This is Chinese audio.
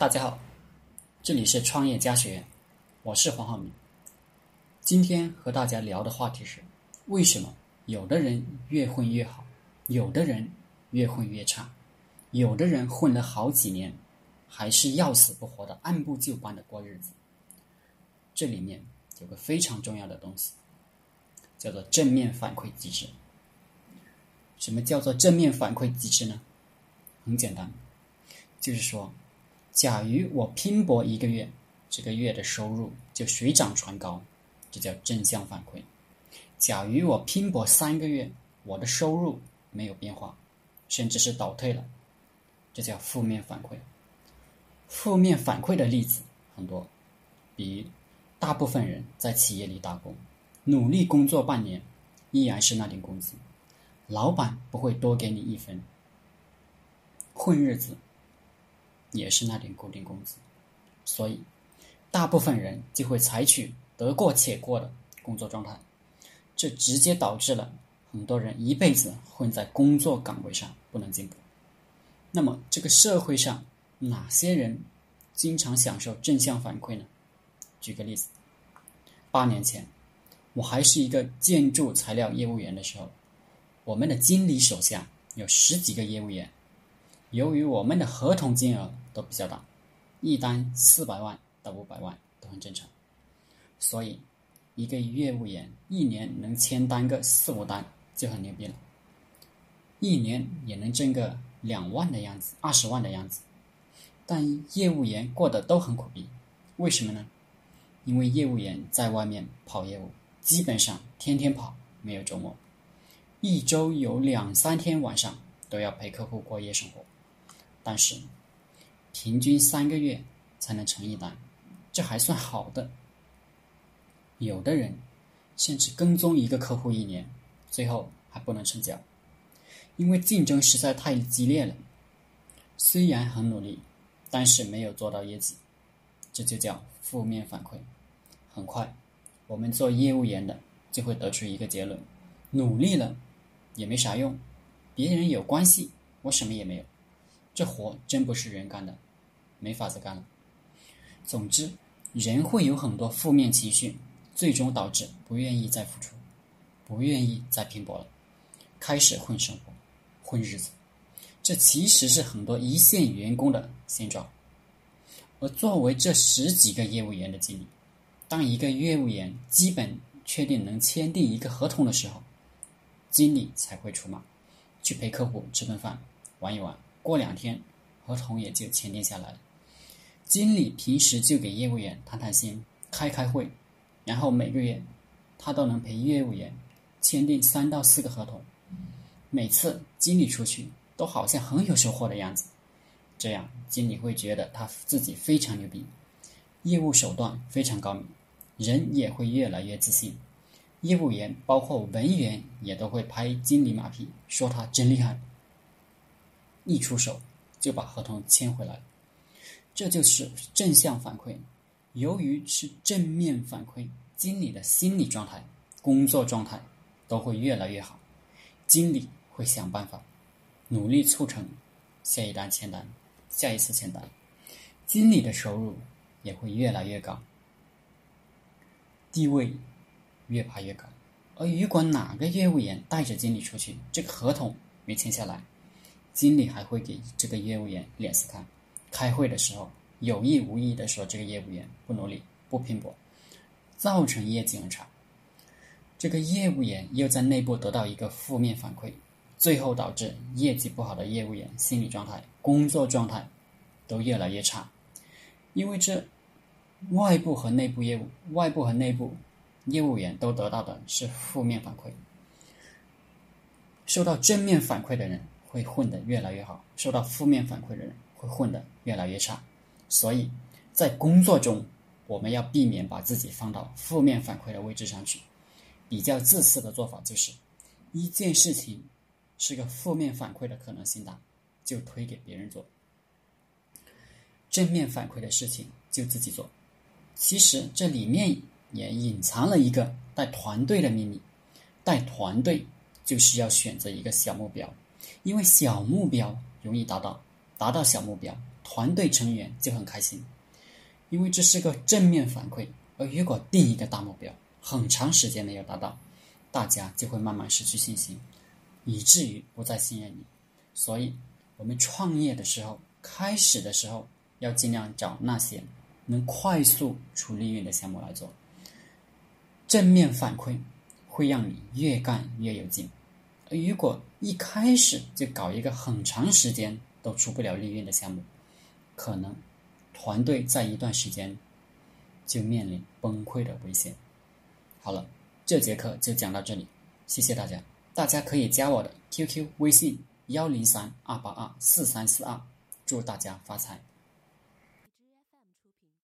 大家好，这里是创业家学院，我是黄浩明。今天和大家聊的话题是：为什么有的人越混越好，有的人越混越差，有的人混了好几年，还是要死不活的按部就班的过日子？这里面有个非常重要的东西，叫做正面反馈机制。什么叫做正面反馈机制呢？很简单，就是说。假如我拼搏一个月，这个月的收入就水涨船高，这叫正向反馈。假如我拼搏三个月，我的收入没有变化，甚至是倒退了，这叫负面反馈。负面反馈的例子很多，比如大部分人在企业里打工，努力工作半年，依然是那点工资，老板不会多给你一分，混日子。也是那点固定工资，所以大部分人就会采取得过且过的工作状态，这直接导致了很多人一辈子混在工作岗位上不能进步。那么，这个社会上哪些人经常享受正向反馈呢？举个例子，八年前我还是一个建筑材料业务员的时候，我们的经理手下有十几个业务员。由于我们的合同金额都比较大，一单四百万到五百万都很正常，所以一个业务员一年能签单个四五单就很牛逼了，一年也能挣个两万的样子，二十万的样子。但业务员过得都很苦逼，为什么呢？因为业务员在外面跑业务，基本上天天跑，没有周末，一周有两三天晚上都要陪客户过夜生活。但是，平均三个月才能成一单，这还算好的。有的人甚至跟踪一个客户一年，最后还不能成交，因为竞争实在太激烈了。虽然很努力，但是没有做到业绩，这就叫负面反馈。很快，我们做业务员的就会得出一个结论：努力了也没啥用，别人有关系，我什么也没有。这活真不是人干的，没法子干了。总之，人会有很多负面情绪，最终导致不愿意再付出，不愿意再拼搏了，开始混生活、混日子。这其实是很多一线员工的现状。而作为这十几个业务员的经理，当一个业务员基本确定能签订一个合同的时候，经理才会出马，去陪客户吃顿饭、玩一玩。过两天，合同也就签订下来了。经理平时就给业务员谈谈心、开开会，然后每个月他都能陪业务员签订三到四个合同。每次经理出去都好像很有收获的样子，这样经理会觉得他自己非常牛逼，业务手段非常高明，人也会越来越自信。业务员包括文员也都会拍经理马屁，说他真厉害。一出手就把合同签回来，这就是正向反馈。由于是正面反馈，经理的心理状态、工作状态都会越来越好，经理会想办法努力促成下一单签单，下一次签单，经理的收入也会越来越高，地位越爬越高。而如果哪个业务员带着经理出去，这个合同没签下来，经理还会给这个业务员脸色看，开会的时候有意无意的说这个业务员不努力、不拼搏，造成业绩很差。这个业务员又在内部得到一个负面反馈，最后导致业绩不好的业务员心理状态、工作状态都越来越差。因为这外部和内部业务、外部和内部业务员都得到的是负面反馈，受到正面反馈的人。会混得越来越好，受到负面反馈的人会混得越来越差，所以在工作中，我们要避免把自己放到负面反馈的位置上去。比较自私的做法就是，一件事情是个负面反馈的可能性大，就推给别人做；正面反馈的事情就自己做。其实这里面也隐藏了一个带团队的秘密，带团队就是要选择一个小目标。因为小目标容易达到，达到小目标，团队成员就很开心，因为这是个正面反馈。而如果定一个大目标，很长时间没有达到，大家就会慢慢失去信心，以至于不再信任你。所以，我们创业的时候，开始的时候要尽量找那些能快速出利润的项目来做。正面反馈会让你越干越有劲。如果一开始就搞一个很长时间都出不了利润的项目，可能团队在一段时间就面临崩溃的危险。好了，这节课就讲到这里，谢谢大家。大家可以加我的 QQ 微信幺零三二八二四三四二，祝大家发财。